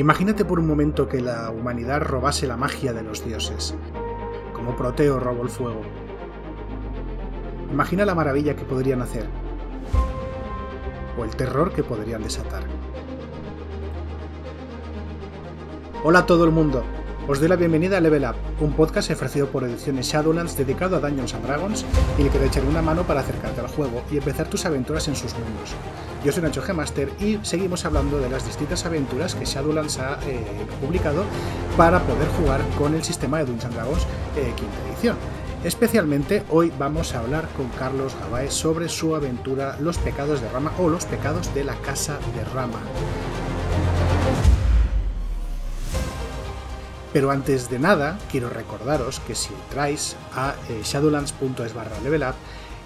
Imagínate por un momento que la humanidad robase la magia de los dioses, como Proteo robó el fuego. Imagina la maravilla que podrían hacer, o el terror que podrían desatar. Hola a todo el mundo, os doy la bienvenida a Level Up, un podcast ofrecido por Ediciones Shadowlands dedicado a Dungeons and Dragons y el que te una mano para acercarte al juego y empezar tus aventuras en sus mundos. Yo soy Nacho Gemaster y seguimos hablando de las distintas aventuras que Shadowlands ha eh, publicado para poder jugar con el sistema de Dungeons Dragons eh, quinta edición. Especialmente hoy vamos a hablar con Carlos Gabaez sobre su aventura Los pecados de Rama o Los pecados de la casa de Rama. Pero antes de nada, quiero recordaros que si entráis a eh, shadowlands.es barra level up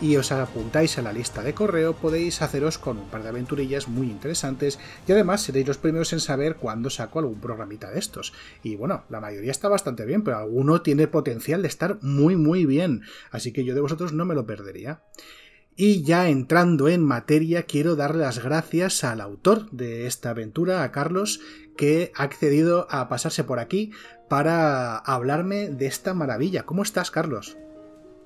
y os apuntáis a la lista de correo, podéis haceros con un par de aventurillas muy interesantes y además seréis los primeros en saber cuándo saco algún programita de estos. Y bueno, la mayoría está bastante bien, pero alguno tiene potencial de estar muy muy bien, así que yo de vosotros no me lo perdería. Y ya entrando en materia, quiero darle las gracias al autor de esta aventura, a Carlos, que ha accedido a pasarse por aquí para hablarme de esta maravilla. ¿Cómo estás, Carlos?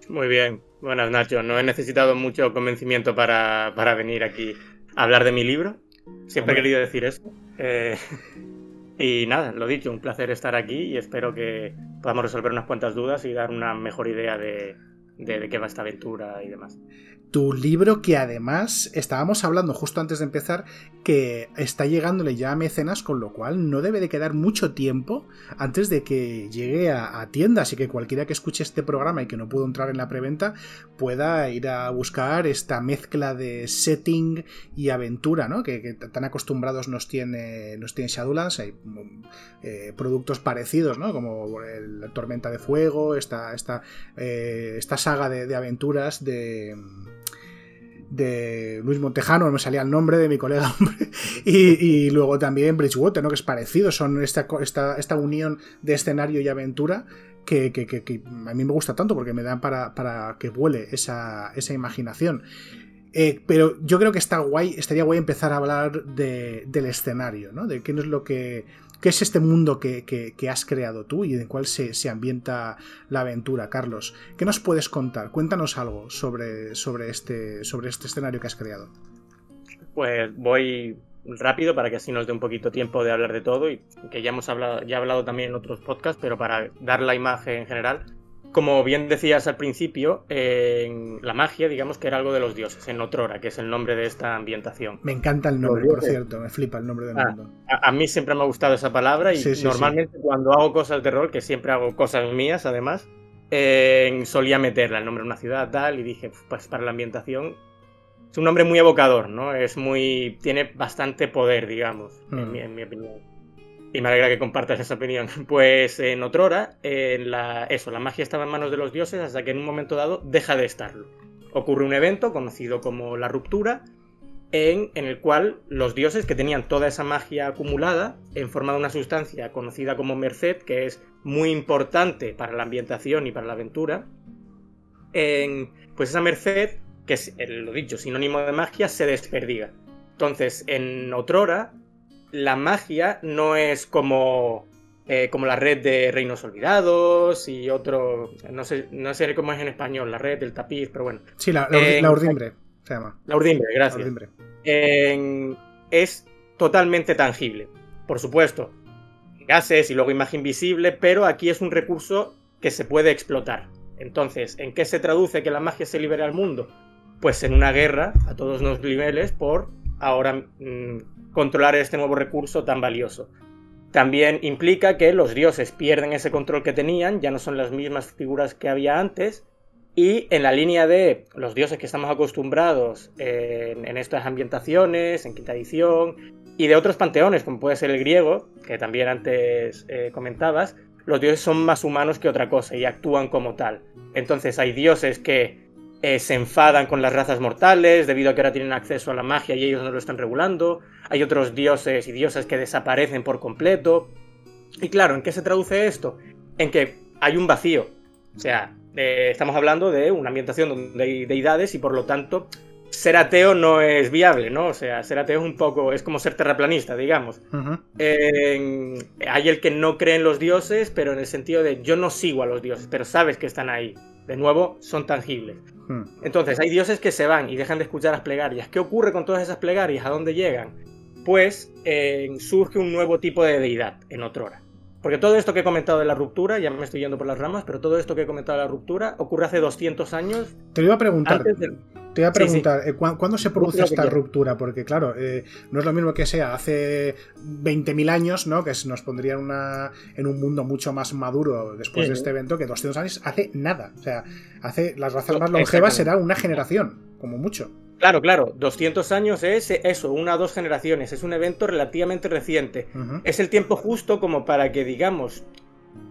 Muy bien. Buenas, Nacho. No he necesitado mucho convencimiento para, venir aquí a hablar de mi libro. Siempre he querido decir eso. Eh, y nada, lo dicho, un placer estar aquí y espero que podamos resolver unas cuantas dudas y dar una mejor idea de, de, qué va esta aventura y demás. Tu libro que además estábamos hablando justo antes de empezar que está llegándole ya a mecenas, con lo cual no debe de quedar mucho tiempo antes de que llegue a, tiendas y que cualquiera que escuche este programa y que no pudo entrar en la preventa pueda ir a buscar esta mezcla de setting y aventura, ¿no? Que, tan acostumbrados nos tiene, nos tiene Shadowlands. Hay eh, productos parecidos, ¿no? Como la Tormenta de Fuego, esta, esta, eh, esta saga de, aventuras de de Luis Montejano, no me salía el nombre de mi colega, y, luego también Bridgewater, ¿no? que es parecido, son esta, esta, esta unión de escenario y aventura que, a mí me gusta tanto porque me dan para, para que vuele esa, esa imaginación. Eh, pero yo creo que está guay, estaría guay empezar a hablar del escenario, ¿no? De qué es lo que ¿Qué es este mundo que, has creado tú y en el cual se, ambienta la aventura, Carlos? ¿Qué nos puedes contar? Cuéntanos algo sobre, sobre, este, sobre este escenario que has creado. Pues voy rápido para que así nos dé un poquito tiempo de hablar de todo y que ya hemos hablado, ya hablado también en otros podcasts, pero para dar la imagen en general, como bien decías al principio, en la magia, digamos que era algo de los dioses, en Otrora, que es el nombre de esta ambientación. Me encanta el nombre, por cierto, me flipa el nombre del ah, mundo. A, mí siempre me ha gustado esa palabra y normalmente cuando hago cosas de rol, que siempre hago cosas mías además, solía meterla, el nombre de una ciudad, tal, y dije, pues para la ambientación es un nombre muy evocador, ¿no? Es muy. tiene bastante poder, digamos, en, mm. mi, en mi opinión. Y me alegra que compartas esa opinión. Pues en Otrora, en la, eso, la magia estaba en manos de los dioses hasta que en un momento dado deja de estarlo. Ocurre un evento conocido como la ruptura, en, en, el cual los dioses que tenían toda esa magia acumulada en forma de una sustancia conocida como merced, que es muy importante para la ambientación y para la aventura, en, pues esa merced, que es lo dicho, sinónimo de magia, se desperdiga. Entonces, en Otrora, la magia no es como, eh, como la red de Reinos Olvidados y otro. No sé, no sé cómo es en español, la red del tapiz, pero bueno. Sí, la, la, urdimbre se llama. La urdimbre, gracias. es totalmente tangible. Por supuesto, gases y luego imagen visible, pero aquí es un recurso que se puede explotar. Entonces, ¿en qué se traduce que la magia se libere al mundo? Pues en una guerra a todos los niveles por ahora mm, controlar este nuevo recurso tan valioso. También implica que los dioses pierden ese control que tenían, ya no son las mismas figuras que había antes, y en la línea de los dioses que estamos acostumbrados en, estas ambientaciones, en quinta edición, y de otros panteones, como puede ser el griego, que también antes eh, comentabas, los dioses son más humanos que otra cosa y actúan como tal. Entonces hay dioses que eh, se enfadan con las razas mortales debido a que ahora tienen acceso a la magia y ellos no lo están regulando. Hay otros dioses y diosas que desaparecen por completo. Y claro, ¿en qué se traduce esto? En que hay un vacío. O sea, eh, estamos hablando de una ambientación donde hay deidades y por lo tanto ser ateo no es viable, ¿no? O sea, ser ateo es un poco, es como ser terraplanista, digamos. hay el que no cree en los dioses, pero en el sentido de yo no sigo a los dioses, pero sabes que están ahí. De nuevo, son tangibles. Hmm. Entonces, hay dioses que se van y dejan de escuchar las plegarias. ¿Qué ocurre con todas esas plegarias? ¿A dónde llegan? Pues surge un nuevo tipo de deidad en Otrora. Porque todo esto que he comentado de la ruptura, ya me estoy yendo por las ramas, pero todo esto que he comentado de la ruptura ocurre hace 200 años. Te iba a preguntar. Te iba a preguntar, eh, ¿cuándo se produce esta ruptura? Porque, claro, eh, no es lo mismo que sea hace 20.000 años, ¿no? Que nos pondría una, en un mundo mucho más maduro después de este evento, que 200 años hace nada. O sea, hace las razas más longevas será una generación, como mucho. Claro, claro, 200 años es eso, una o dos generaciones, es un evento relativamente reciente. Es el tiempo justo como para que, digamos,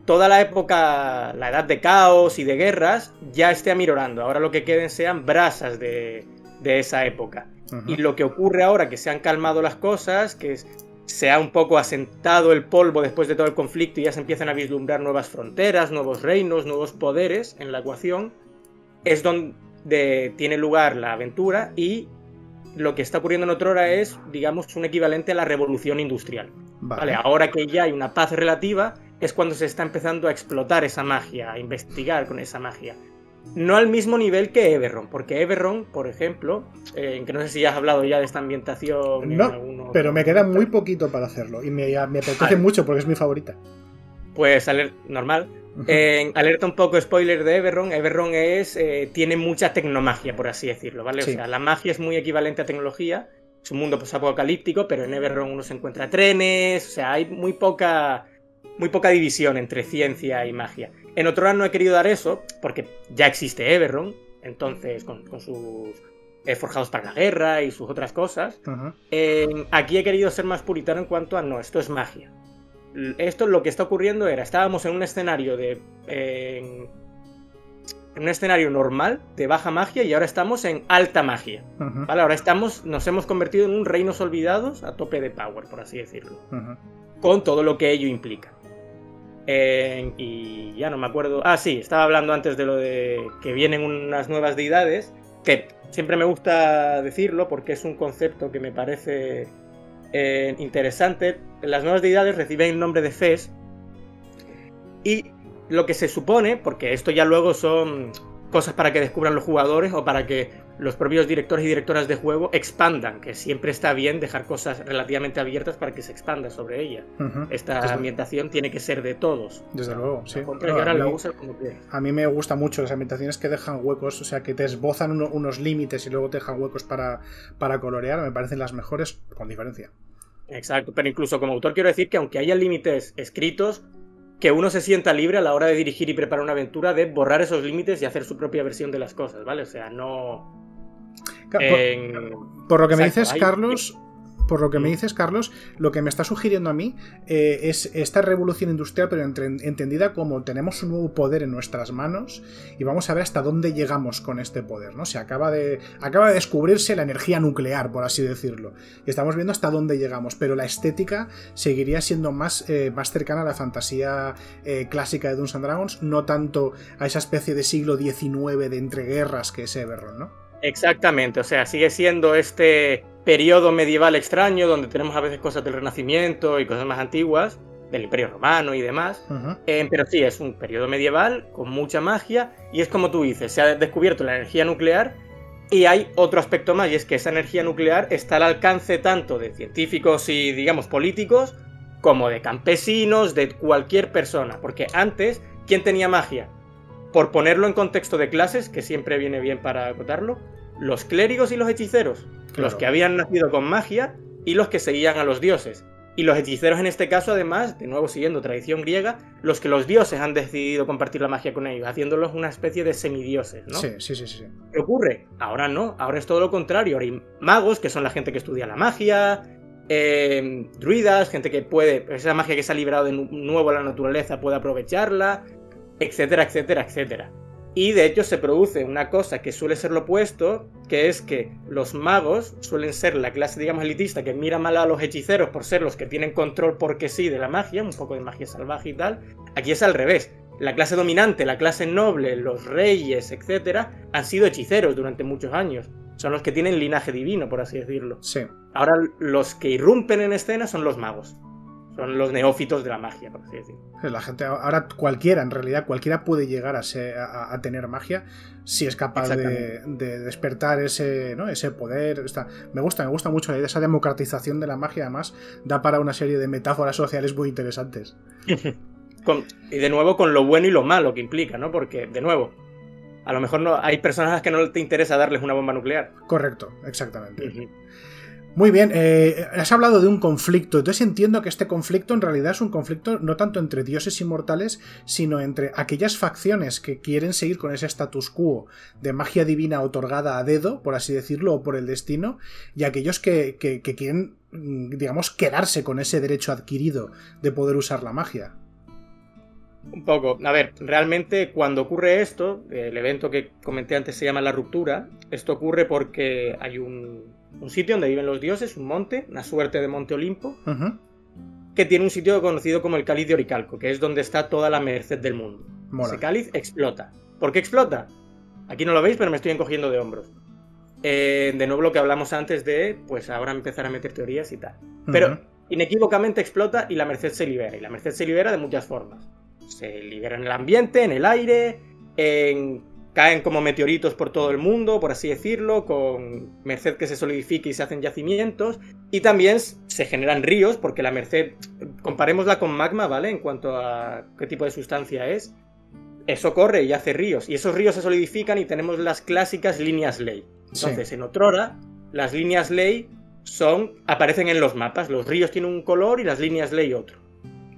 toda la época, la edad de caos y de guerras, ya esté amirorando. Ahora lo que queden sean brasas de, esa época. Y lo que ocurre ahora, que se han calmado las cosas, que se ha un poco asentado el polvo después de todo el conflicto y ya se empiezan a vislumbrar nuevas fronteras, nuevos reinos, nuevos poderes en la ecuación, es donde tiene lugar la aventura y lo que está ocurriendo en Otrora es, digamos, un equivalente a la revolución industrial. Vale. Ahora que ya hay una paz relativa, es cuando se está empezando a explotar esa magia, a investigar con esa magia. No al mismo nivel que Everron, porque Everron, por ejemplo, eh, que no sé si ya has hablado ya de esta ambientación. No, pero me queda muy poquito para hacerlo y me, me apetece mucho porque es mi favorita. Pues normal, en alerta un poco spoiler de Everron, Everron es, eh, tiene mucha tecnomagia, por así decirlo, ¿vale? O sea, la magia es muy equivalente a tecnología, es un mundo apocalíptico, pero en Everron uno se encuentra trenes, o sea, hay muy poca, muy poca división entre ciencia y magia. En otro lado no he querido dar eso, porque ya existe Everron, entonces con, sus eh, forjados para la guerra y sus otras cosas. aquí he querido ser más puritano en cuanto a, no, esto es magia esto lo que está ocurriendo era, estábamos en un escenario de... en un escenario normal de baja magia y ahora estamos en alta magia. ¿Vale? Ahora estamos, nos hemos convertido en un reinos olvidados a tope de power, por así decirlo. Con todo lo que ello implica. y ya no me acuerdo. Ah, sí, estaba hablando antes de lo de que vienen unas nuevas deidades. Que siempre me gusta decirlo porque es un concepto que me parece eh, interesante, las nuevas deidades reciben el nombre de Fes y lo que se supone, porque esto ya luego son cosas para que descubran los jugadores o para que los propios directores y directoras de juego expandan, que siempre está bien dejar cosas relativamente abiertas para que se expanda sobre ella. Esta ambientación tiene que ser de todos. Desde luego, sí. a, mí, me gusta mucho las ambientaciones que dejan huecos, o sea, que te esbozan unos límites y luego te dejan huecos para, para colorear, me parecen las mejores con diferencia. Exacto, pero incluso como autor quiero decir que aunque haya límites escritos, que uno se sienta libre a la hora de dirigir y preparar una aventura de borrar esos límites y hacer su propia versión de las cosas, ¿vale? O sea, no por, lo que me dices, Carlos, por lo que me dices, Carlos, lo que me está sugiriendo a mí eh, es esta revolución industrial, pero entendida como tenemos un nuevo poder en nuestras manos y vamos a ver hasta dónde llegamos con este poder, ¿no? Se acaba de, acaba de descubrirse la energía nuclear, por así decirlo. Y estamos viendo hasta dónde llegamos, pero la estética seguiría siendo más, eh, más cercana a la fantasía eh, clásica de Dungeons and Dragons, no tanto a esa especie de siglo XIX de entreguerras que es Everron, ¿no? Exactamente, o sea, sigue siendo este periodo medieval extraño donde tenemos a veces cosas del Renacimiento y cosas más antiguas, del Imperio Romano y demás, eh, pero sí, es un periodo medieval con mucha magia y es como tú dices, se ha descubierto la energía nuclear y hay otro aspecto más y es que esa energía nuclear está al alcance tanto de científicos y, digamos, políticos como de campesinos, de cualquier persona, porque antes, ¿quién tenía magia? Por ponerlo en contexto de clases, que siempre viene bien para acotarlo, los clérigos y los hechiceros, los que habían nacido con magia y los que seguían a los dioses. Y los hechiceros en este caso, además, de nuevo siguiendo tradición griega, los que los dioses han decidido compartir la magia con ellos, haciéndolos una especie de semidioses, ¿no? Sí, sí, sí, sí. ¿Qué ocurre? Ahora no, ahora es todo lo contrario. Ahora hay magos, que son la gente que estudia la magia, eh, druidas, gente que puede, esa magia que se ha librado de nuevo a la naturaleza, puede aprovecharla, etcétera, etcétera, etcétera. Y de hecho se produce una cosa que suele ser lo opuesto, que es que los magos suelen ser la clase, digamos, elitista que mira mal a los hechiceros por ser los que tienen control porque sí de la magia, un poco de magia salvaje y tal. Aquí es al revés. La clase dominante, la clase noble, los reyes, etcétera, han sido hechiceros durante muchos años. son los que tienen linaje divino, por así decirlo. Sí. Ahora los que irrumpen en escena son los magos. Son los neófitos de la magia, por así decirlo. La gente, ahora cualquiera, en realidad, cualquiera puede llegar a, a, tener magia si es capaz de, despertar ese, ¿no? ese poder. me gusta, me gusta mucho esa democratización de la magia, además, da para una serie de metáforas sociales muy interesantes. y de nuevo con lo bueno y lo malo que implica, ¿no? Porque, de nuevo, a lo mejor no, hay personas a las que no te interesa darles una bomba nuclear. Correcto, exactamente. Muy bien, eh, has hablado de un conflicto, entonces entiendo que este conflicto en realidad es un conflicto no tanto entre dioses inmortales, sino entre aquellas facciones que quieren seguir con ese status quo de magia divina otorgada a dedo, por así decirlo, o por el destino, y aquellos que, quieren, mm, digamos, quedarse con ese derecho adquirido de poder usar la magia. Un poco. A ver, realmente cuando ocurre esto, el evento que comenté antes se llama la ruptura, esto ocurre porque hay un, un sitio donde viven los dioses, un monte, una suerte de monte Olimpo, que tiene un sitio conocido como el cáliz de Oricalco, que es donde está toda la merced del mundo. Ese cáliz explota. ¿Por qué explota? Aquí no lo veis, pero me estoy encogiendo de hombros. Eh, de nuevo lo que hablamos antes de, pues ahora empezar a meter teorías y tal. Pero inequívocamente explota y la merced se libera. Y la merced se libera de muchas formas. Se libera en el ambiente, en el aire, en caen como meteoritos por todo el mundo, por así decirlo, con merced que se solidifica y se hacen yacimientos. Y también se generan ríos, porque la merced, comparémosla con magma, ¿vale? En cuanto a qué tipo de sustancia es. Eso corre y hace ríos. Y esos ríos se solidifican y tenemos las clásicas líneas ley. Entonces, en Otrora, las líneas ley son, aparecen en los mapas. Los ríos tienen un color y las líneas ley otro.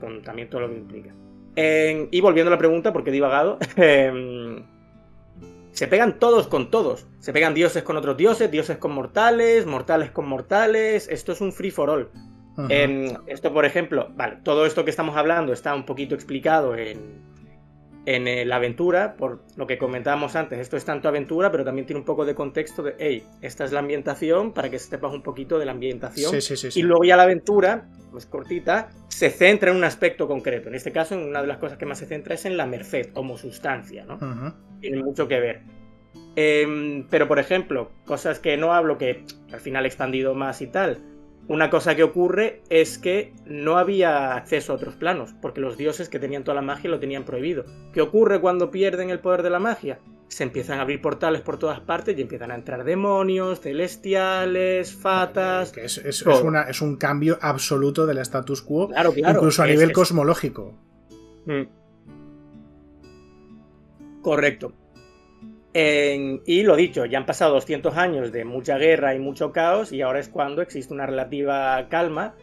Con también todo lo que implica. y volviendo a la pregunta, porque he divagado. Em, se pegan todos con todos. Se pegan dioses con otros dioses, dioses con mortales, mortales con mortales. Esto es un free for all. esto, por ejemplo, vale, todo esto que estamos hablando está un poquito explicado en, en eh, la aventura, por lo que comentábamos antes, esto es tanto aventura, pero también tiene un poco de contexto de, hey, esta es la ambientación, para que sepas un poquito de la ambientación. y luego ya la aventura, pues cortita, se centra en un aspecto concreto. En este caso, una de las cosas que más se centra es en la merced, como sustancia, ¿no? Tiene mucho que ver. Em, pero, por ejemplo, cosas que no hablo, que al final he expandido más y tal, una cosa que ocurre es que no había acceso a otros planos, porque los dioses que tenían toda la magia lo tenían prohibido. ¿Qué ocurre cuando pierden el poder de la magia? Se empiezan a abrir portales por todas partes y empiezan a entrar demonios, celestiales, fatas. es, un cambio absoluto del status quo, incluso a nivel cosmológico. Mm. Correcto y lo dicho, ya han pasado 200 años de mucha guerra y mucho caos y ahora es cuando existe una relativa calma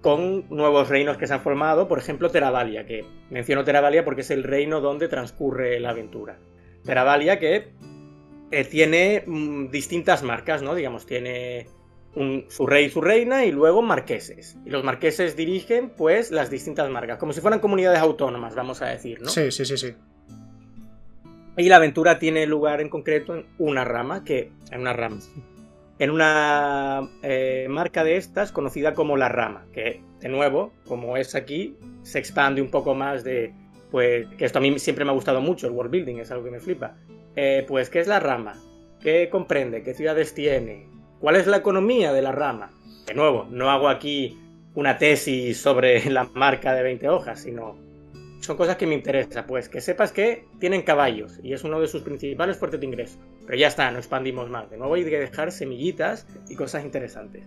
con nuevos reinos que se han formado, por ejemplo Teravalia, que menciono Teravalia porque es el reino donde transcurre la aventura. Teravalia que eh, tiene mm, distintas marcas, ¿no? Digamos, tiene su rey y su reina y luego marqueses. Y los marqueses dirigen pues las distintas marcas, como si fueran comunidades autónomas, vamos a decir, ¿no? Sí, sí, sí, sí. Y la aventura tiene lugar en concreto en una rama, que. En una rama. En una eh, marca de estas conocida como la rama, que de nuevo, como es aquí, se expande un poco más de. Pues que esto a mí siempre me ha gustado mucho, el world building, es algo que me flipa. Eh, pues, ¿qué es la rama? ¿Qué comprende? ¿Qué ciudades tiene? ¿Cuál es la economía de la rama? De nuevo, no hago aquí una tesis sobre la marca de 20 hojas, sino son cosas que me interesan, pues que sepas que tienen caballos y es uno de sus principales fuertes de ingreso. Pero ya está, no expandimos más. De nuevo hay que dejar semillitas y cosas interesantes.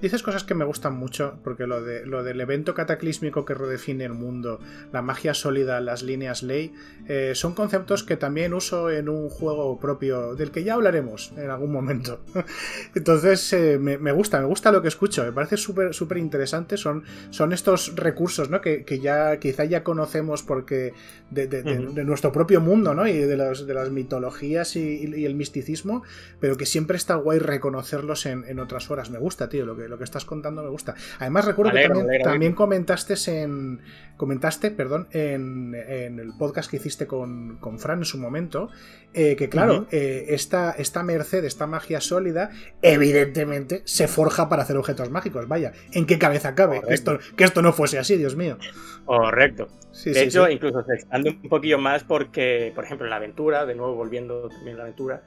Dices cosas que me gustan mucho, porque lo, de, lo del evento cataclísmico que redefine el mundo, la magia sólida, las líneas ley, eh, son conceptos que también uso en un juego propio, del que ya hablaremos en algún momento. Entonces, eh, me, gusta, me gusta lo que escucho, me parece súper interesante. Son, son estos recursos ¿no? que, ya quizá ya conocemos porque de, nuestro propio mundo ¿no? y de, de las mitologías y, y el misticismo, pero que siempre está guay reconocerlos en, otras horas. Me gusta, tío, lo que, lo que estás contando me gusta. Además, recuerdo que también, comentaste en. Comentaste, perdón, en, el podcast que hiciste con, Fran en su momento, eh, que claro, eh, esta, esta merced, esta magia sólida, evidentemente se forja para hacer objetos mágicos. Vaya, ¿en qué cabeza cabe? Que esto, que esto no fuese así, Dios mío. Correcto. de hecho, incluso se expande un poquillo más porque, por ejemplo, en la aventura, de nuevo volviendo también a la aventura,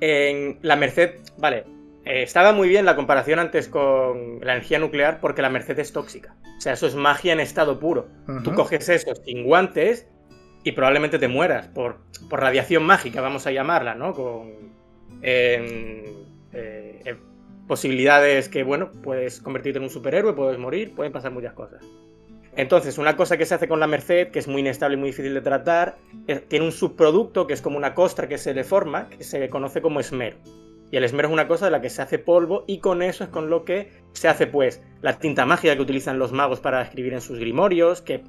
En la Merced, vale, eh, estaba muy bien la comparación antes con la energía nuclear porque la Merced es tóxica. O sea, eso es magia en estado puro. Tú coges eso sin guantes y probablemente te mueras por, por radiación mágica, vamos a llamarla, ¿no? Con eh, posibilidades que, bueno, puedes convertirte en un superhéroe, puedes morir, pueden pasar muchas cosas. Entonces, una cosa que se hace con la Merced, que es muy inestable y muy difícil de tratar, tiene un subproducto que es como una costra que se le forma, que se conoce como esmero. Y el esmero es una cosa de la que se hace polvo y con eso es con lo que se hace pues la tinta mágica que utilizan los magos para escribir en sus grimorios, que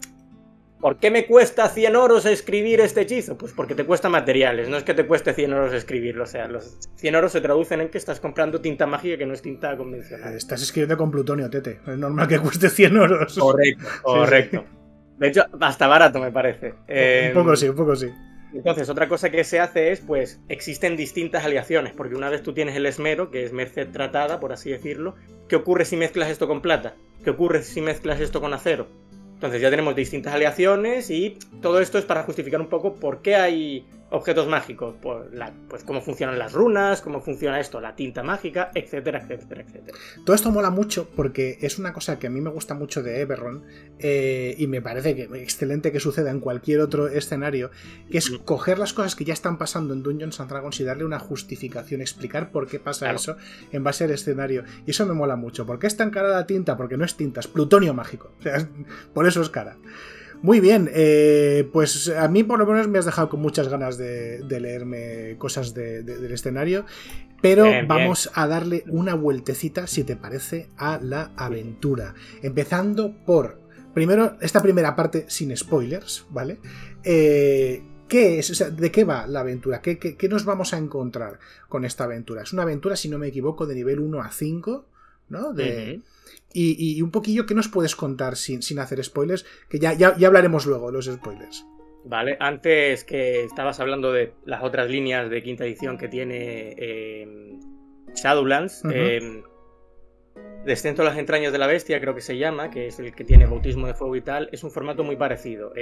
¿Por qué me cuesta 100 oros escribir este hechizo? Pues porque te cuesta materiales, no es que te cueste 100 oros escribirlo. O sea, los 100 oros se traducen en que estás comprando tinta mágica que no es tinta convencional. Estás escribiendo con plutonio, tete. Es normal que cueste 100 oros. Correcto, correcto. De hecho, hasta barato me parece. un poco sí, un poco sí. Entonces, otra cosa que se hace es, pues, existen distintas aleaciones, porque una vez tú tienes el esmero, que es merced tratada, por así decirlo, ¿qué ocurre si mezclas esto con plata? ¿Qué ocurre si mezclas esto con acero? Entonces ya tenemos distintas aleaciones y todo esto es para justificar un poco por qué hay objetos mágicos, por la, pues cómo funcionan las runas, cómo funciona esto, la tinta mágica, etcétera, etcétera, etcétera. Todo esto mola mucho porque es una cosa que a mí me gusta mucho de Eberron eh, y me parece que excelente que suceda en cualquier otro escenario, que es coger las cosas que ya están pasando en Dungeons and Dragons y darle una justificación, explicar por qué pasa eso en base al escenario. Y eso me mola mucho. ¿Por qué es tan cara la tinta? Porque no es tinta, es plutonio mágico. O sea, por eso es cara. Muy bien, eh, pues a mí por lo menos me has dejado con muchas ganas de, leerme cosas del escenario, pero vamos a darle una vueltecita, si te parece, a la aventura. Empezando por, primero, esta primera parte sin spoilers, ¿vale? Eh, ¿Qué es? ¿De qué va la aventura? ¿Qué, nos vamos a encontrar con esta aventura? Es una aventura, si no me equivoco, de nivel 1 a 5, ¿no? De, y, un poquillo, ¿qué nos puedes contar sin, sin hacer spoilers? Que ya, ya, hablaremos luego los spoilers. Vale, antes que estabas hablando de las otras líneas de quinta edición que tiene eh, Shadowlands, eh, Descenso a las entrañas de la bestia, creo que se llama, que es el que tiene bautismo de fuego y tal, es un formato muy parecido.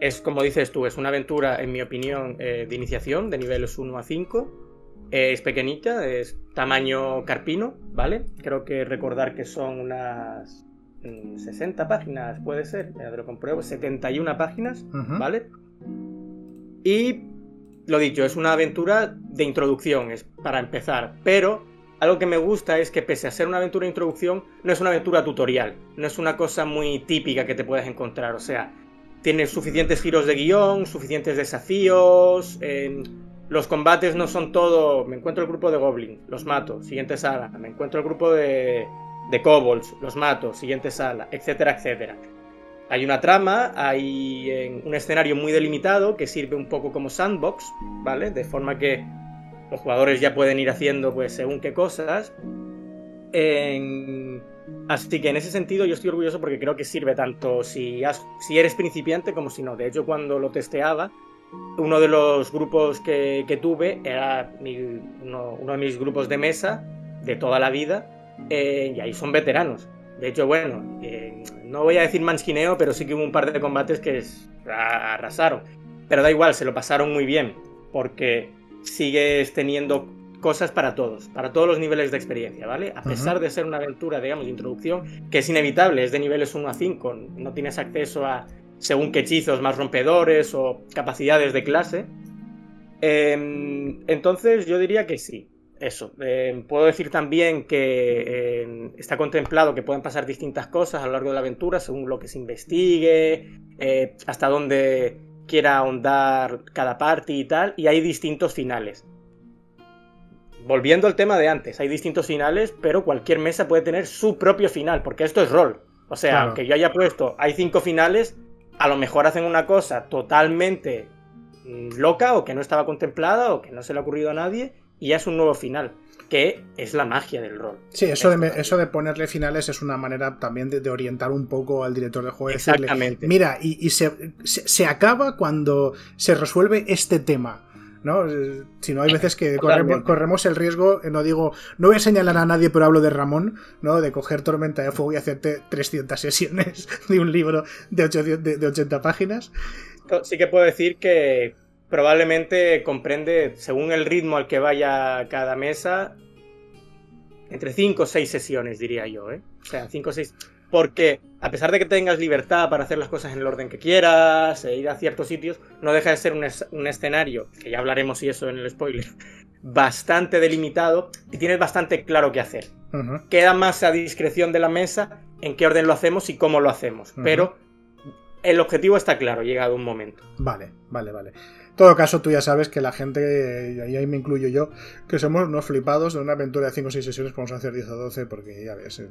es como dices tú, es una aventura, en mi opinión, eh, de iniciación, de niveles 1 a 5 es pequeñita, es tamaño carpino, ¿vale? Creo que recordar que son unas 60 mm, páginas, puede ser, ya te lo compruebo, 71 páginas, ¿vale? Y lo dicho, es una aventura de introducción, es para empezar, pero algo que me gusta es que pese a ser una aventura de introducción, no es una aventura tutorial, no es una cosa muy típica que te puedes encontrar, o sea, tiene suficientes giros de guion, suficientes desafíos, los combates no son todo. Me encuentro el grupo de Goblin, los mato, siguiente sala. Me encuentro el grupo de, de Kobolds, los mato, siguiente sala, etcétera, etcétera. Hay una trama, hay un escenario muy delimitado que sirve un poco como sandbox, ¿vale? De forma que los jugadores ya pueden ir haciendo, pues, según qué cosas. Así que en ese sentido yo estoy orgulloso porque creo que sirve tanto si, si eres principiante como si no. De hecho, cuando lo testeaba, uno de los grupos que, tuve era uno, de mis grupos de mesa de toda la vida eh, y ahí son veteranos. De hecho, bueno, eh, no voy a decir mansquineo, pero sí que hubo un par de combates que arrasaron. Pero da igual, se lo pasaron muy bien, porque sigues teniendo cosas para todos, para todos los niveles de experiencia, ¿vale? A pesar de ser una aventura, digamos, de introducción, que es inevitable, es de niveles 1 a 5, no tienes acceso a según qué hechizos más rompedores o capacidades de clase. Em, entonces yo diría que sí, eso. Em, puedo decir también que em, está contemplado que pueden pasar distintas cosas a lo largo de la aventura según lo que se investigue, eh, hasta dónde quiera ahondar cada parte y tal, y hay distintos finales. Volviendo al tema de antes, hay distintos finales, pero cualquier mesa puede tener su propio final, porque esto es rol. O sea, aunque yo haya puesto, hay cinco finales, a lo mejor hacen una cosa totalmente mm, loca o que no estaba contemplada o que no se le ha ocurrido a nadie y ya es un nuevo final, que es la magia del rol. Sí, eso, de, eso de ponerle finales es una manera también de, orientar un poco al director de juego. Exactamente. Mira, y, se, acaba cuando se resuelve este tema. ¿No? Si no, hay veces que corremos, el riesgo, eh, no digo, no voy a señalar a nadie, pero hablo de Ramón, ¿no? De coger Tormenta de Fuego y hacerte 300 sesiones de un libro de, de, 80 páginas. Sí que puedo decir que probablemente comprende, según el ritmo al que vaya cada mesa, entre 5 o 6 sesiones, diría yo, ¿eh? O sea, 5 o 6... Porque a pesar de que tengas libertad para hacer las cosas en el orden que quieras, e ir a ciertos sitios, no deja de ser un, escenario, que ya hablaremos y eso en el spoiler, bastante delimitado y tienes bastante claro qué hacer. Queda más a discreción de la mesa en qué orden lo hacemos y cómo lo hacemos. Pero el objetivo está claro, llegado un momento. Vale, vale, vale todo caso, tú ya sabes que la gente, y ahí me incluyo yo, que somos unos flipados de una aventura de 5 o 6 sesiones, podemos hacer 10 o 12, porque ya ves.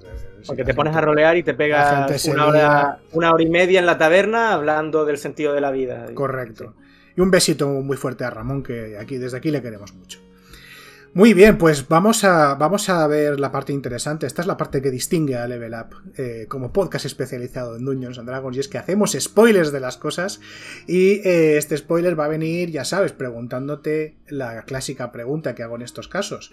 porque te pones a rolear y te pegas una hora, una hora y media en la taberna hablando del sentido de la vida. Correcto. Y un besito muy fuerte a Ramón, que aquí desde aquí le queremos mucho. Muy bien, pues vamos a, vamos a ver la parte interesante. Esta es la parte que distingue a Level Up eh, como podcast especializado en Dungeons and Dragons y es que hacemos spoilers de las cosas y eh, este spoiler va a venir, ya sabes, preguntándote la clásica pregunta que hago en estos casos.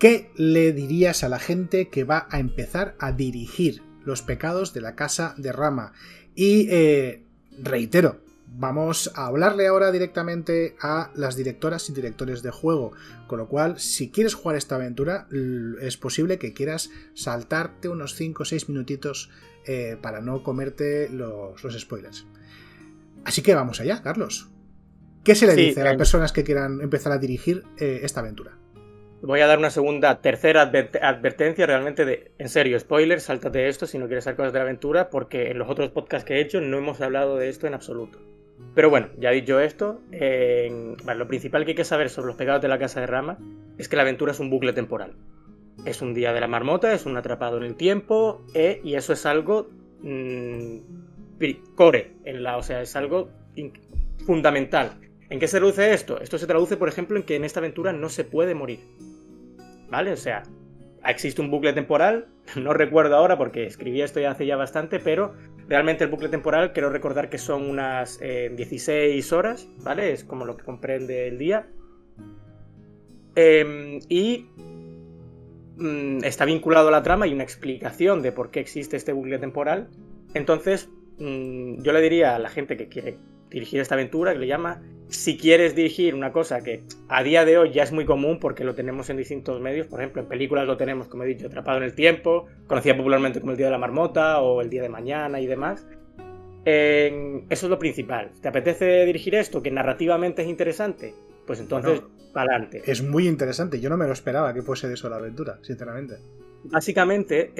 ¿Qué le dirías a la gente que va a empezar a dirigir los pecados de la casa de Rama? Y eh, reitero, Vamos a hablarle ahora directamente a las directoras y directores de juego, con lo cual si quieres jugar esta aventura es posible que quieras saltarte unos 5 o 6 minutitos eh, para no comerte los, spoilers. Así que vamos allá, Carlos. ¿Qué se le dice a las personas que quieran empezar a dirigir eh, esta aventura? Voy a dar una segunda, tercera advertencia realmente de, en serio, spoiler, sáltate esto si no quieres hacer cosas de la aventura, porque en los otros podcasts que he hecho no hemos hablado de esto en absoluto. Pero bueno, ya dicho esto, lo principal que hay que saber sobre los pecados de la casa de Rama es que la aventura es un bucle temporal. Es un día de la marmota, es un atrapado en el tiempo, eh, y eso es algo mmm, core, o sea, es algo fundamental. ¿En qué se traduce esto? Esto se traduce, por ejemplo, en que en esta aventura no se puede morir. ¿Vale? O sea, existe un bucle temporal, no recuerdo ahora porque escribí esto ya hace ya bastante, pero realmente el bucle temporal quiero recordar que son unas 16 eh, horas, ¿vale? Es como lo que comprende el día. Em, y mm, está vinculado a la trama y una explicación de por qué existe este bucle temporal. Entonces, mm, yo le diría a la gente que quiere dirigir esta aventura, que le llama si quieres dirigir una cosa que a día de hoy ya es muy común porque lo tenemos en distintos medios, por ejemplo, en películas lo tenemos, como he dicho, Atrapado en el Tiempo, conocida popularmente como El Día de la Marmota o El Día de Mañana y demás. eso es lo principal. ¿Te apetece dirigir esto que narrativamente es interesante? Pues entonces, para adelante. Es muy interesante. Yo no me lo esperaba que fuese de eso la aventura, sinceramente. Básicamente,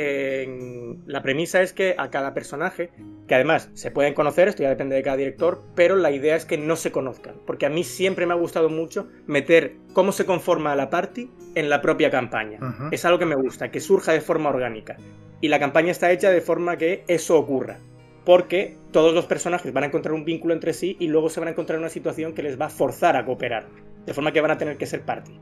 la premisa es que a cada personaje, que además se pueden conocer, esto ya depende de cada director, pero la idea es que no se conozcan, porque a mí siempre me ha gustado mucho meter cómo se conforma la party en la propia campaña. Es algo que me gusta, que surja de forma orgánica. Y la campaña está hecha de forma que eso ocurra. Porque todos los personajes van a encontrar un vínculo entre sí y luego se van a encontrar en una situación que les va a forzar a cooperar. De forma que van a tener que ser party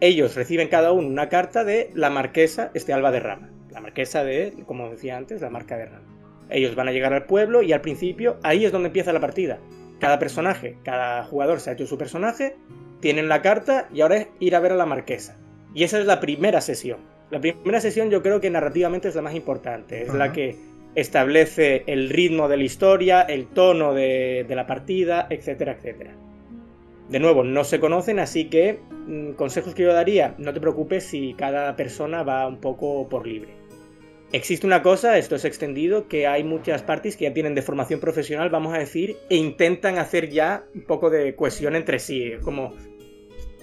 ellos reciben cada uno una carta de la marquesa este Alba de Rama. La marquesa de, como decía antes, la marca de Rama. Ellos van a llegar al pueblo y al principio ahí es donde empieza la partida. Cada personaje, cada jugador se ha hecho su personaje, tienen la carta y ahora es ir a ver a la marquesa. Y esa es la primera sesión. La primera sesión yo creo que narrativamente es la más importante, es la que establece el ritmo de la historia, el tono de, de la partida, etcétera, etcétera. De nuevo, no se conocen, así que mm, consejos que yo daría, no te preocupes si cada persona va un poco por libre. Existe una cosa, esto es extendido, que hay muchas parties que ya tienen de formación profesional, vamos a decir, e intentan hacer ya un poco de cohesión entre sí, como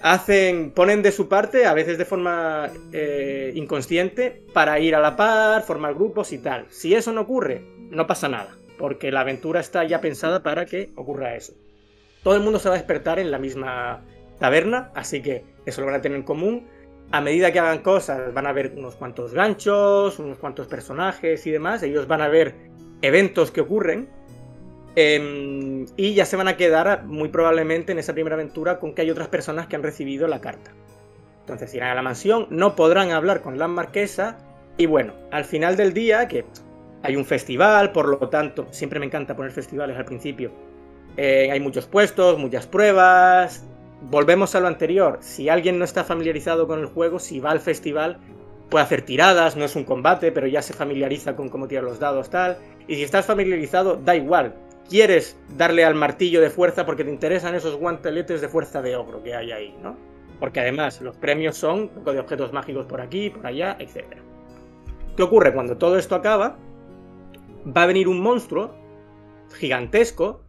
hacen, ponen de su parte, a veces de forma eh, inconsciente, para ir a la par, formar grupos y tal. Si eso no ocurre, no pasa nada, porque la aventura está ya pensada para que ocurra eso todo el mundo se va a despertar en la misma taberna, así que eso lo van a tener en común. A medida que hagan cosas, van a ver unos cuantos ganchos, unos cuantos personajes y demás. Ellos van a ver eventos que ocurren. Em, y ya se van a quedar muy probablemente en esa primera aventura con que hay otras personas que han recibido la carta. Entonces irán a la mansión, no podrán hablar con la marquesa. Y bueno, al final del día, que hay un festival, por lo tanto, siempre me encanta poner festivales al principio eh, hay muchos puestos, muchas pruebas. Volvemos a lo anterior. Si alguien no está familiarizado con el juego, si va al festival, puede hacer tiradas, no es un combate, pero ya se familiariza con cómo tirar los dados, tal. Y si estás familiarizado, da igual. quieres darle al martillo de fuerza porque te interesan esos guanteletes de fuerza de ogro que hay ahí, ¿no? Porque además los premios son un poco de objetos mágicos por aquí, por allá, etc. ¿Qué ocurre? Cuando todo esto acaba, va a venir un monstruo gigantesco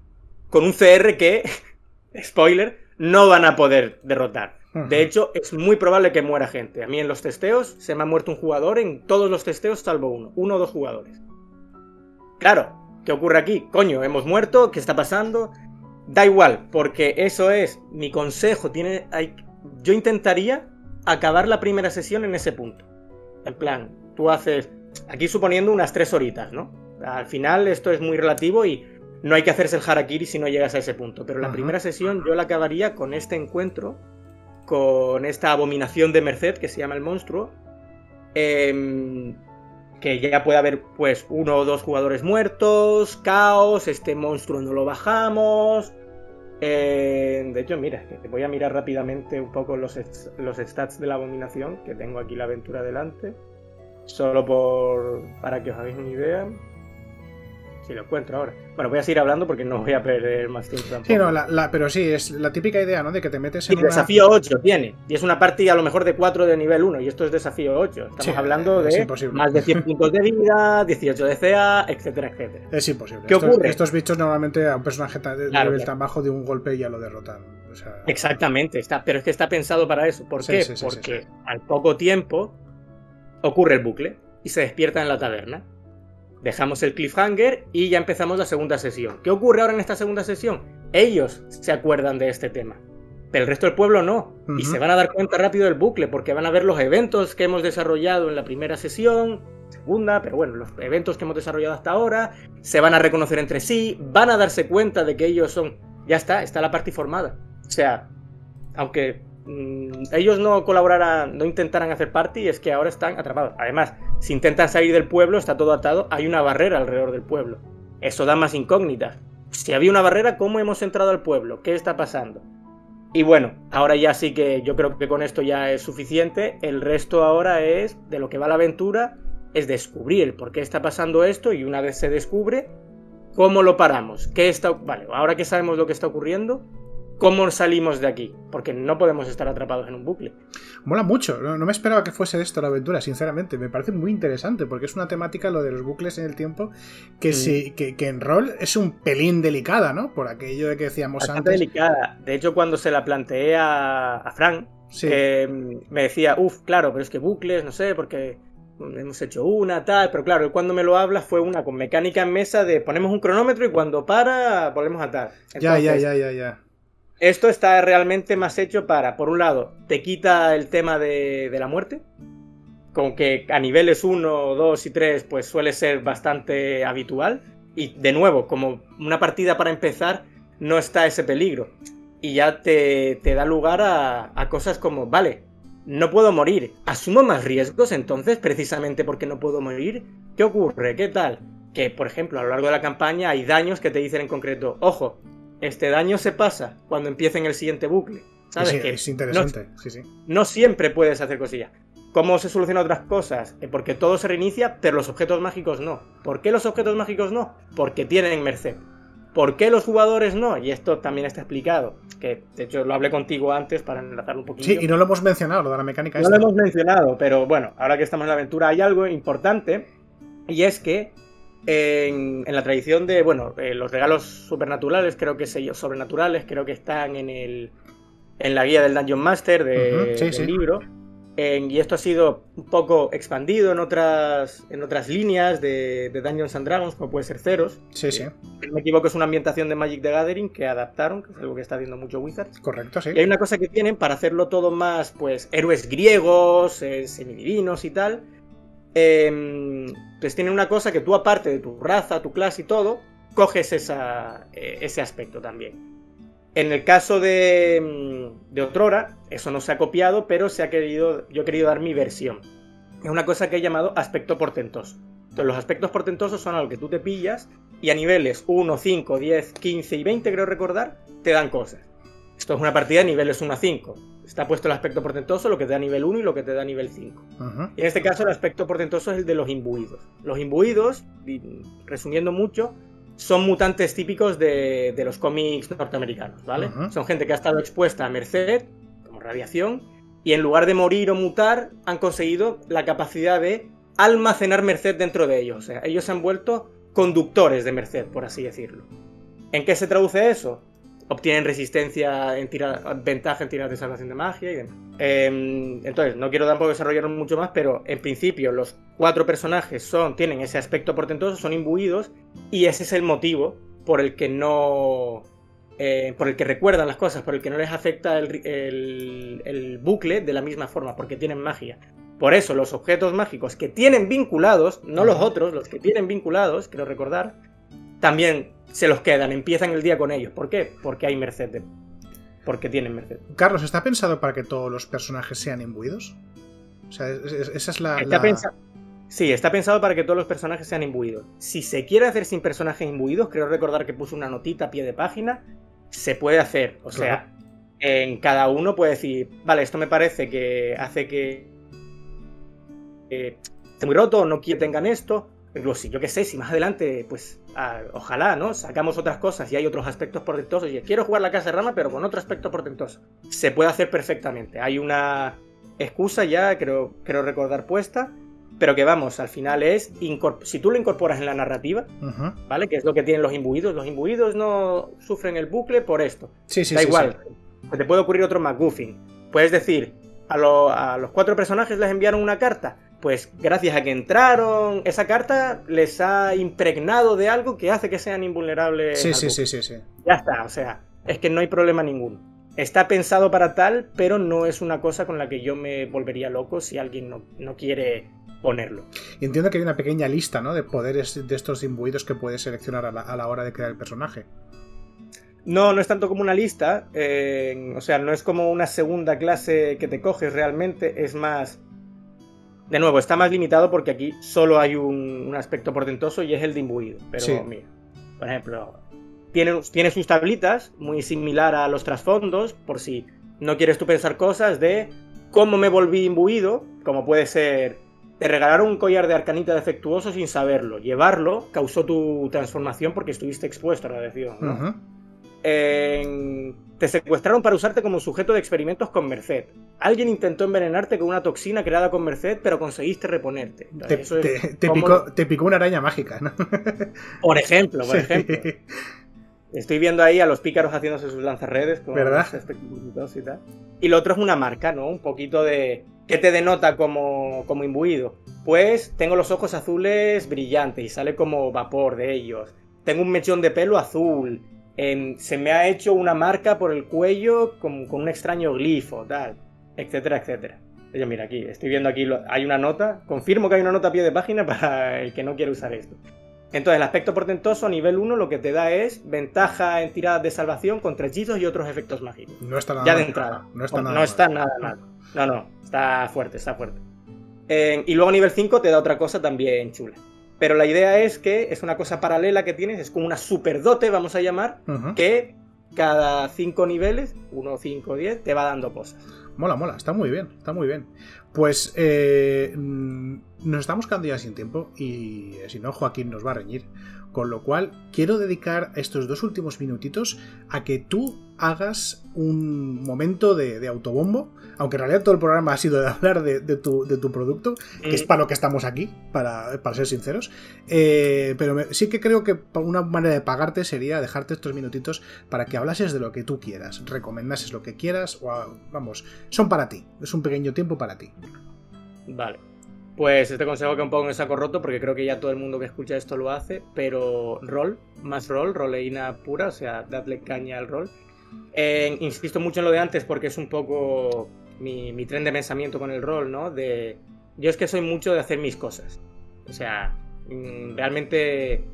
con un CR que, spoiler, no van a poder derrotar. De hecho, es muy probable que muera gente. A mí en los testeos se me ha muerto un jugador en todos los testeos salvo uno, uno o dos jugadores. Claro, ¿qué ocurre aquí? Coño, hemos muerto, ¿qué está pasando? Da igual, porque eso es mi consejo. Tiene, hay, yo intentaría acabar la primera sesión en ese punto. En plan, tú haces, aquí suponiendo unas tres horitas, ¿no? Al final esto es muy relativo y no hay que hacerse el harakiri si no llegas a ese punto. Pero la primera sesión yo la acabaría con este encuentro con esta abominación de Merced que se llama el monstruo. Em, que ya puede haber pues uno o dos jugadores muertos, caos, este monstruo no lo bajamos. Eh, de hecho, mira, te voy a mirar rápidamente un poco los, los stats de la abominación, que tengo aquí la aventura delante. Solo por para que os hagáis una idea. Si lo encuentro ahora. Bueno, voy a seguir hablando porque no voy a perder más tiempo tampoco. Sí, no, la, pero sí, es la típica idea, ¿no? De que te metes en. Y desafío 8 tiene. Y es una partida a lo mejor de 4 de nivel 1. Y esto es desafío 8. Estamos hablando de más de 100 puntos de vida, 18 de CA, etcétera, etcétera. Es imposible. ¿Qué ocurre? Estos bichos normalmente a un personaje de nivel tan bajo de un golpe ya lo derrotan. Exactamente, está, pero es que está pensado para eso. ¿Por qué? porque al poco tiempo ocurre el bucle y se despierta en la taberna dejamos el cliffhanger y ya empezamos la segunda sesión. ¿Qué ocurre ahora en esta segunda sesión? Ellos se acuerdan de este tema, pero el resto del pueblo no. Y se van a dar cuenta rápido del bucle, porque van a ver los eventos que hemos desarrollado en la primera sesión, segunda, pero bueno, los eventos que hemos desarrollado hasta ahora, se van a reconocer entre sí, van a darse cuenta de que ellos son... Ya está, está la parte formada. O sea, aunque ellos no colaboraran, no intentaran hacer party, es que ahora están atrapados. Además, si intentan salir del pueblo, está todo atado, hay una barrera alrededor del pueblo. Eso da más incógnitas. Si había una barrera, ¿cómo hemos entrado al pueblo? ¿Qué está pasando? Y bueno, ahora ya sí que yo creo que con esto ya es suficiente. El resto ahora es, de lo que va la aventura, es descubrir por qué está pasando esto y una vez se descubre, ¿cómo lo paramos? ¿Qué está... Vale, ahora que sabemos lo que está ocurriendo, cómo salimos de aquí, porque no podemos estar atrapados en un bucle. Mola mucho, no, me esperaba que fuese esto la aventura, sinceramente, me parece muy interesante, porque es una temática, lo de los bucles en el tiempo, que, sí, que, en rol es un pelín delicada, ¿no? Por aquello de que decíamos Bastante antes. delicada. De hecho, cuando se la planteé a, a Frank, eh, me decía, uff, claro, pero es que bucles, no sé, porque hemos hecho una, tal, pero claro, cuando me lo habla fue una con mecánica en mesa de ponemos un cronómetro y cuando para, volvemos a tal. ya, ya, ya, ya, ya. Esto está realmente más hecho para, por un lado, te quita el tema de, la muerte, con que a niveles 1, 2 y 3 pues suele ser bastante habitual. Y de nuevo, como una partida para empezar, no está ese peligro. Y ya te, da lugar a, a, cosas como, vale, no puedo morir. ¿Asumo más riesgos entonces precisamente porque no puedo morir? ¿Qué ocurre? ¿Qué tal? Que, por ejemplo, a lo largo de la campaña hay daños que te dicen en concreto, ojo, este daño se pasa cuando empiece en el siguiente bucle. ¿Sabes? que es interesante, no, sí, sí. No siempre puedes hacer cosillas. ¿Cómo se solucionan otras cosas? Eh, porque todo se reinicia, pero los objetos mágicos no. ¿Por qué los objetos mágicos no? Porque tienen merced. ¿Por qué los jugadores no? Y esto también está explicado. Que de hecho lo hablé contigo antes para enlazar un poquito. Sí, y no lo hemos mencionado, lo de la mecánica. No lo hemos mencionado, pero bueno, ahora que estamos en la aventura hay algo importante. Y es que en, la tradición de, bueno, eh, los regalos supernaturales, creo que ellos sobrenaturales, creo que están en el en la guía del Dungeon Master de, del libro. y esto ha sido un poco expandido en otras, en otras líneas de, de Dungeons and Dragons, como puede ser Ceros. Sí, sí. Si no me equivoco, es una ambientación de Magic the Gathering que adaptaron, que es algo que está haciendo mucho Wizards. Correcto, sí. Y hay una cosa que tienen para hacerlo todo más, pues, héroes griegos, eh, semidivinos y tal eh, pues una cosa que tú aparte de tu raza, tu clase y todo, coges eh, ese aspecto también. En el caso de, mm, de Otrora, eso no se ha copiado, pero se ha querido, yo he querido dar mi versión. Es una cosa que he llamado aspecto portentoso. Entonces, los aspectos portentosos son algo que tú te pillas y a niveles 1, 5, 10, 15 y 20, creo recordar, te dan cosas. Esto es una partida de niveles 1 a 5 está puesto el aspecto portentoso, lo que te da nivel 1 y lo que te da nivel 5. Y en este caso el aspecto portentoso es el de los imbuidos. Los imbuidos, resumiendo mucho, son mutantes típicos de, los cómics norteamericanos, ¿vale? Son gente que ha estado expuesta a merced, como radiación, y en lugar de morir o mutar, han conseguido la capacidad de almacenar merced dentro de ellos. O sea, ellos se han vuelto conductores de merced, por así decirlo. ¿En qué se traduce eso? Obtienen resistencia en tirar, ventaja en tiras de salvación de magia y demás. Em, entonces, no quiero tampoco desarrollarlo mucho más, pero en principio los cuatro personajes son, tienen ese aspecto portentoso, son imbuidos, y ese es el motivo por el que no. Eh, por el que recuerdan las cosas, por el que no les afecta el, el bucle de la misma forma, porque tienen magia. Por eso los objetos mágicos que tienen vinculados, no los otros, los que tienen vinculados, quiero recordar, también se los quedan, empiezan el día con ellos. ¿Por qué? Porque hay merced. Porque tienen merced. Carlos, ¿está pensado para que todos los personajes sean imbuidos? O sea, esa es la. Sí, está pensado para que todos los personajes sean imbuidos. Si se quiere hacer sin personajes imbuidos, creo recordar que puse una notita a pie de página, se puede hacer. O sea, en cada uno puede decir, vale, esto me parece que hace que, que esté muy roto, no quiero que tengan esto, Incluso, yo qué sé, si más adelante, pues ah, ojalá, ¿no? Sacamos otras cosas y hay otros aspectos portentosos. Y quiero jugar la casa de rama, pero con otro aspecto portentoso. Se puede hacer perfectamente. Hay una excusa ya, creo, creo recordar puesta. Pero que vamos, al final es. Si tú lo incorporas en la narrativa, ¿vale? Que es lo que tienen los imbuidos. Los imbuidos no sufren el bucle por esto. Sí, sí, da igual. Te puede ocurrir otro McGuffin. Puedes decir, a, a los cuatro personajes les enviaron una carta pues gracias a que entraron, esa carta les ha impregnado de algo que hace que sean invulnerables. Sí, sí, sí, sí, sí. Ya está, o sea, es que no hay problema ninguno. Está pensado para tal, pero no es una cosa con la que yo me volvería loco si alguien no, quiere ponerlo. entiendo que hay una pequeña lista, ¿no? De poderes de estos imbuidos que puedes seleccionar a la, hora de crear el personaje. No, no es tanto como una lista, eh, o sea, no es como una segunda clase que te coges realmente, es más, de nuevo, está más limitado porque aquí solo hay un, aspecto portentoso y es el de imbuido. Pero mira, por ejemplo, tiene, tiene, sus tablitas, muy similar a los trasfondos, por si no quieres tú pensar cosas de cómo me volví imbuido, como puede ser, te regalaron un collar de arcanita defectuoso sin saberlo, llevarlo causó tu transformación porque estuviste expuesto a la radiación, ¿no? Te secuestraron para usarte como sujeto de experimentos con Merced. Alguien intentó envenenarte con una toxina creada con Merced, pero conseguiste reponerte. te, picó, una araña mágica, ¿no? Por ejemplo, por ejemplo. Estoy viendo ahí a los pícaros haciéndose sus lanzarredes con ¿verdad? y tal. Y lo otro es una marca, ¿no? Un poquito de. ¿Qué te denota como, como imbuido? Pues tengo los ojos azules brillantes y sale como vapor de ellos. Tengo un mechón de pelo azul se me ha hecho una marca por el cuello con, un extraño glifo, tal, etcétera, etcétera. Oye, mira, aquí, estoy viendo aquí, hay una nota, confirmo que hay una nota a pie de página para el que no quiere usar esto. Entonces, el aspecto portentoso a nivel 1 lo que te da es ventaja en tiradas de salvación contra hechizos y otros efectos mágicos. No está nada Ya de entrada. No está nada, no está nada mal. No, no, está fuerte, está fuerte. y luego a nivel 5 te da otra cosa también chula. Pero la idea es que es una cosa paralela que tienes, es como una superdote, vamos a llamar, que cada cinco niveles, 1, 5, 10, te va dando cosas. Mola, mola, está muy bien, está muy bien. Pues eh, mm, nos estamos quedando ya sin tiempo y eh, si no, Joaquín nos va a reñir. Con lo cual, quiero dedicar estos dos últimos minutitos a que tú hagas un momento de, autobombo, aunque en realidad todo el programa ha sido de hablar de, tu, producto, que es para lo que estamos aquí, para, ser sinceros. Eh, pero sí que creo que una manera de pagarte sería dejarte estos minutitos para que hablases de lo que tú quieras, recomendases lo que quieras, o vamos, son para ti, es un pequeño tiempo para ti. Vale. Pues este consejo que un poco en saco roto, porque creo que ya todo el mundo que escucha esto lo hace, pero rol, más rol, roleína pura, o sea, dadle caña al rol. Eh, insisto mucho en lo de antes porque es un poco mi, mi tren de pensamiento con el rol, ¿no? De, yo es que soy mucho de hacer mis cosas. O sea, mm, realmente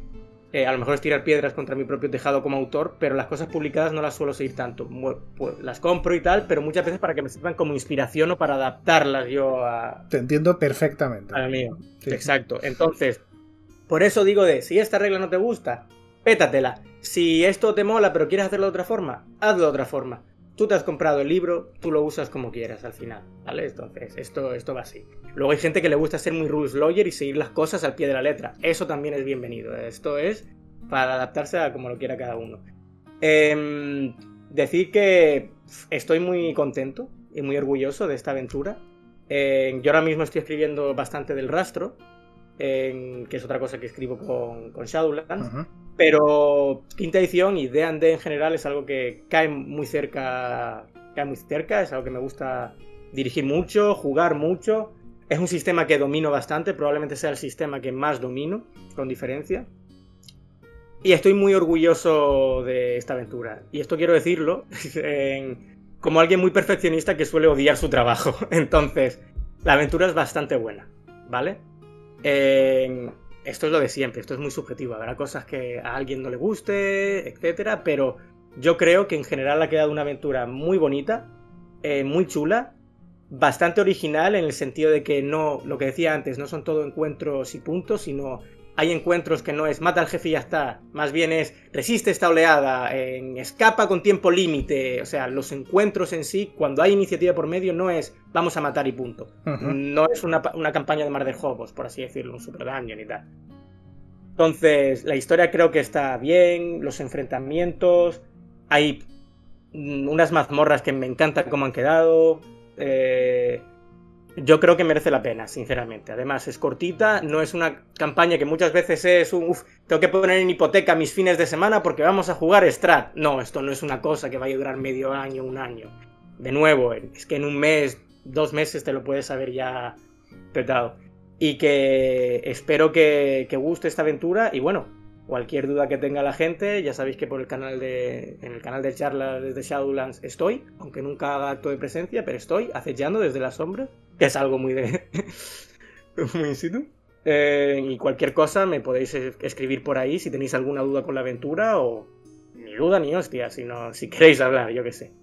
eh, a lo mejor es tirar piedras contra mi propio tejado como autor, pero las cosas publicadas no las suelo seguir tanto. Pues, las compro y tal, pero muchas veces para que me sirvan como inspiración o para adaptarlas yo a... Te entiendo perfectamente. A mío. Exacto. Entonces, por eso digo de, si esta regla no te gusta, pétatela. Si esto te mola pero quieres hacerlo de otra forma, hazlo de otra forma. Tú te has comprado el libro, tú lo usas como quieras al final, ¿vale? Entonces, esto, esto va así. Luego hay gente que le gusta ser muy rules lawyer y seguir las cosas al pie de la letra. Eso también es bienvenido. Esto es para adaptarse a como lo quiera cada uno. Em, decir que estoy muy contento y muy orgulloso de esta aventura. yo ahora mismo estoy escribiendo bastante del rastro, que es otra cosa que escribo con, con Shadowlands. Pero quinta edición y D&D en general es algo que cae muy cerca, cae muy cerca, es algo que me gusta dirigir mucho, jugar mucho. Es un sistema que domino bastante, probablemente sea el sistema que más domino, con diferencia. Y estoy muy orgulloso de esta aventura. Y esto quiero decirlo como alguien muy perfeccionista que suele odiar su trabajo. Entonces, la aventura es bastante buena, ¿vale? Esto es lo de siempre, esto es muy subjetivo. Habrá cosas que a alguien no le guste, etcétera, pero yo creo que en general ha quedado una aventura muy bonita, eh, muy chula, bastante original en el sentido de que no, lo que decía antes, no son todo encuentros y puntos, sino hay encuentros que no es mata al jefe y ya está, más bien es resiste esta oleada, en, escapa con tiempo límite, o sea, los encuentros en sí, cuando hay iniciativa por medio, no es vamos a matar y punto. No es una, campaña de mar de juegos, por así decirlo, un super daño ni tal. Entonces, la historia creo que está bien, los enfrentamientos, hay unas mazmorras que me encantan cómo han quedado. Eh, yo creo que merece la pena, sinceramente. Además, es cortita, no es una campaña que muchas veces es un, uff, tengo que poner en hipoteca mis fines de semana porque vamos a jugar Strat. No, esto no es una cosa que vaya a durar medio año, un año. De nuevo, es que en un mes, dos meses te lo puedes haber ya petado. Y que espero que, que guste esta aventura y bueno, Cualquier duda que tenga la gente, ya sabéis que por el canal de, en el canal de charlas desde Shadowlands estoy, aunque nunca haga acto de presencia, pero estoy acechando desde las sombras, que es algo muy de muy in situ. Eh, y cualquier cosa me podéis escribir por ahí si tenéis alguna duda con la aventura o ni duda ni hostia, sino si queréis hablar, yo qué sé.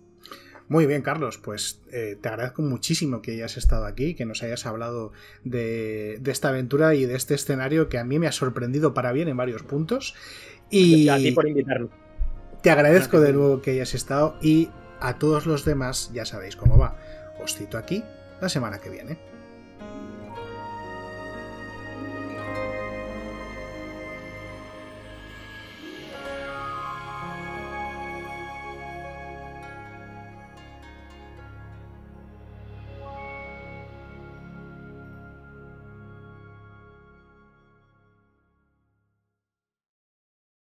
Muy bien, Carlos, pues eh, te agradezco muchísimo que hayas estado aquí, que nos hayas hablado de, esta aventura y de este escenario que a mí me ha sorprendido para bien en varios puntos. Y a ti por invitarme. Te agradezco de nuevo que hayas estado y a todos los demás ya sabéis cómo va. Os cito aquí la semana que viene.